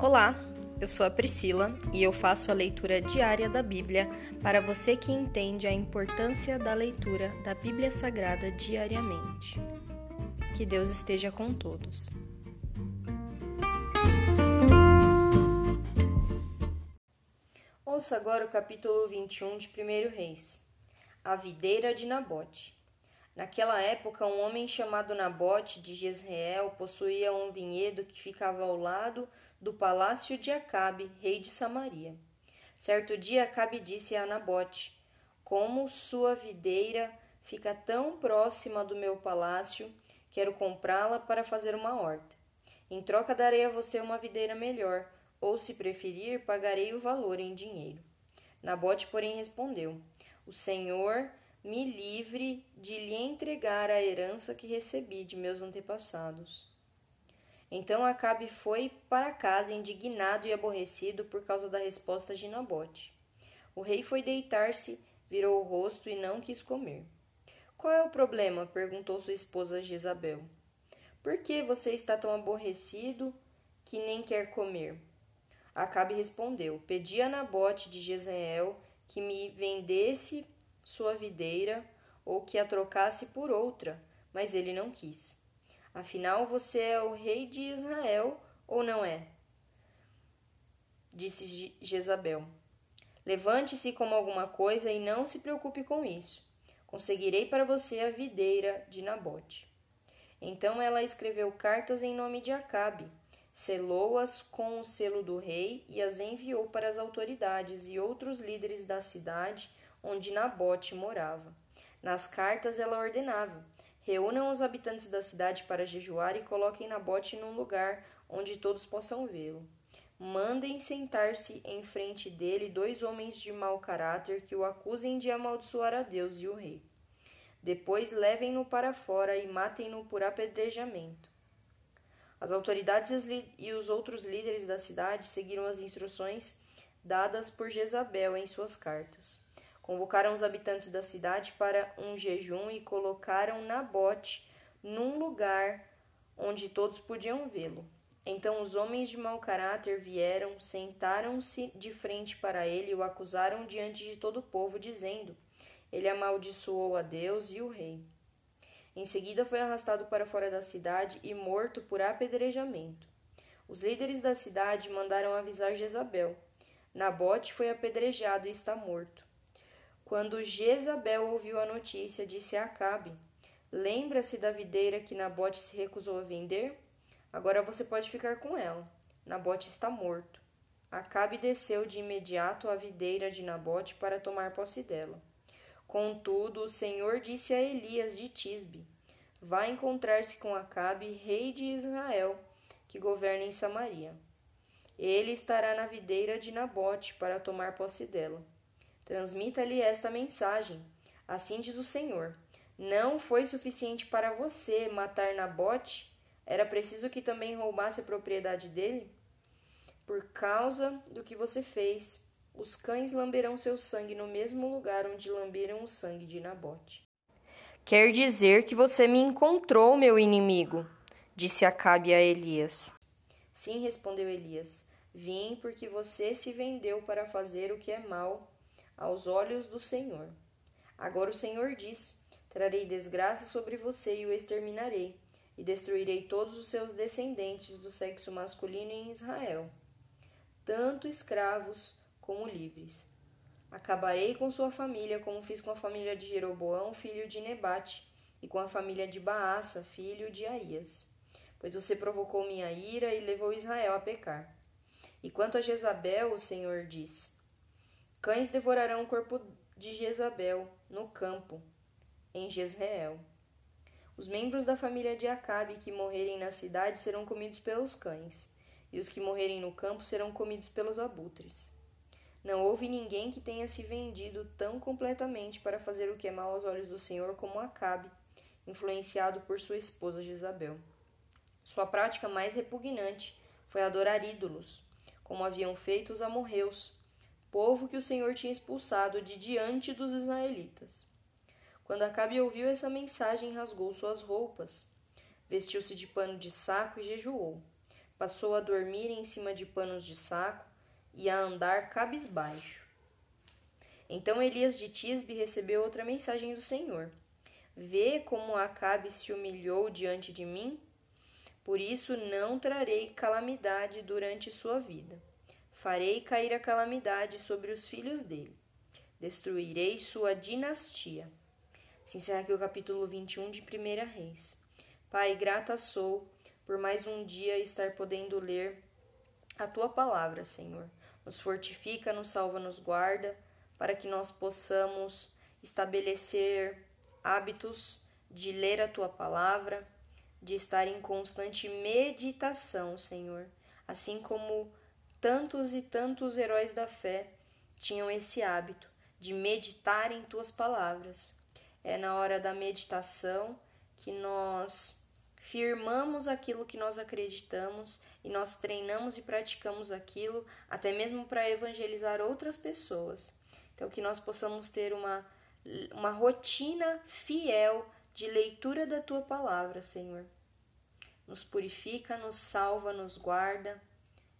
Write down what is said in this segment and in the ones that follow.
Olá, eu sou a Priscila e eu faço a leitura diária da Bíblia para você que entende a importância da leitura da Bíblia Sagrada diariamente. Que Deus esteja com todos. Ouça agora o capítulo 21 de 1 Reis. A videira de Nabote. Naquela época, um homem chamado Nabote de Jezreel possuía um vinhedo que ficava ao lado do palácio de Acabe, rei de Samaria. Certo dia, Acabe disse a Nabote: Como sua videira fica tão próxima do meu palácio, quero comprá-la para fazer uma horta. Em troca, darei a você uma videira melhor, ou, se preferir, pagarei o valor em dinheiro. Nabote, porém, respondeu: O Senhor me livre de lhe entregar a herança que recebi de meus antepassados. Então Acabe foi para casa indignado e aborrecido por causa da resposta de Nabote. O rei foi deitar-se, virou o rosto e não quis comer. Qual é o problema? perguntou sua esposa Jezabel. Por que você está tão aborrecido que nem quer comer? Acabe respondeu: Pedi a Nabote de Jezreel que me vendesse sua videira ou que a trocasse por outra, mas ele não quis. Afinal, você é o rei de Israel ou não é? Disse Jezabel. Levante-se como alguma coisa e não se preocupe com isso. Conseguirei para você a videira de Nabote. Então ela escreveu cartas em nome de Acabe, selou-as com o selo do rei e as enviou para as autoridades e outros líderes da cidade onde Nabote morava. Nas cartas ela ordenava: reúnam os habitantes da cidade para jejuar e coloquem Nabote num lugar onde todos possam vê-lo. Mandem sentar-se em frente dele dois homens de mau caráter que o acusem de amaldiçoar a Deus e o rei. Depois levem-no para fora e matem-no por apedrejamento. As autoridades e os, e os outros líderes da cidade seguiram as instruções dadas por Jezabel em suas cartas. Convocaram os habitantes da cidade para um jejum e colocaram Nabote num lugar onde todos podiam vê-lo. Então os homens de mau caráter vieram, sentaram-se de frente para ele e o acusaram diante de todo o povo, dizendo: Ele amaldiçoou a Deus e o rei. Em seguida foi arrastado para fora da cidade e morto por apedrejamento. Os líderes da cidade mandaram avisar Jezabel: Nabote foi apedrejado e está morto. Quando Jezabel ouviu a notícia, disse a Acabe: Lembra-se da videira que Nabote se recusou a vender? Agora você pode ficar com ela. Nabote está morto. Acabe desceu de imediato à videira de Nabote para tomar posse dela. Contudo, o Senhor disse a Elias de Tisbe: Vá encontrar-se com Acabe, rei de Israel, que governa em Samaria. Ele estará na videira de Nabote para tomar posse dela. Transmita-lhe esta mensagem. Assim diz o Senhor: Não foi suficiente para você matar Nabote? Era preciso que também roubasse a propriedade dele? Por causa do que você fez, os cães lamberão seu sangue no mesmo lugar onde lamberam o sangue de Nabote. Quer dizer que você me encontrou, meu inimigo, disse Acabe a Elias. Sim, respondeu Elias. Vim porque você se vendeu para fazer o que é mal aos olhos do Senhor. Agora o Senhor diz: Trarei desgraça sobre você e o exterminarei, e destruirei todos os seus descendentes do sexo masculino em Israel, tanto escravos como livres. Acabarei com sua família, como fiz com a família de Jeroboão, filho de Nebate, e com a família de Baasa, filho de Aías. Pois você provocou minha ira e levou Israel a pecar. E quanto a Jezabel, o Senhor diz: Cães devorarão o corpo de Jezabel no campo, em Jezreel. Os membros da família de Acabe que morrerem na cidade serão comidos pelos cães, e os que morrerem no campo serão comidos pelos abutres. Não houve ninguém que tenha se vendido tão completamente para fazer o que é mal aos olhos do Senhor como Acabe, influenciado por sua esposa Jezabel. Sua prática mais repugnante foi adorar ídolos, como haviam feito os amorreus, povo que o Senhor tinha expulsado de diante dos israelitas. Quando Acabe ouviu essa mensagem, rasgou suas roupas, vestiu-se de pano de saco e jejuou. passou a dormir em cima de panos de saco e a andar cabisbaixo. Então Elias de Tisbe recebeu outra mensagem do Senhor. Vê como Acabe se humilhou diante de mim? Por isso não trarei calamidade durante sua vida. Farei cair a calamidade sobre os filhos dele. Destruirei sua dinastia. Se encerra aqui o capítulo 21 de 1 Reis. Pai, grata sou por mais um dia estar podendo ler a tua palavra, Senhor. Nos fortifica, nos salva, nos guarda, para que nós possamos estabelecer hábitos de ler a tua palavra, de estar em constante meditação, Senhor, assim como tantos e tantos heróis da fé tinham esse hábito de meditar em tuas palavras. É na hora da meditação que nós firmamos aquilo que nós acreditamos e nós treinamos e praticamos aquilo, até mesmo para evangelizar outras pessoas. Então, que nós possamos ter uma, uma rotina fiel de leitura da tua palavra, Senhor. Nos purifica, nos salva, nos guarda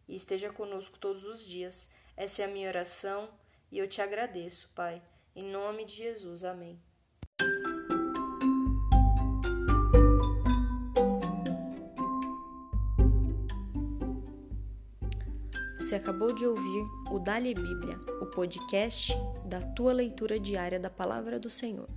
e esteja conosco todos os dias. Essa é a minha oração e eu te agradeço, Pai. Em nome de Jesus. Amém. Você acabou de ouvir o Dali Bíblia, o podcast da tua leitura diária da palavra do Senhor.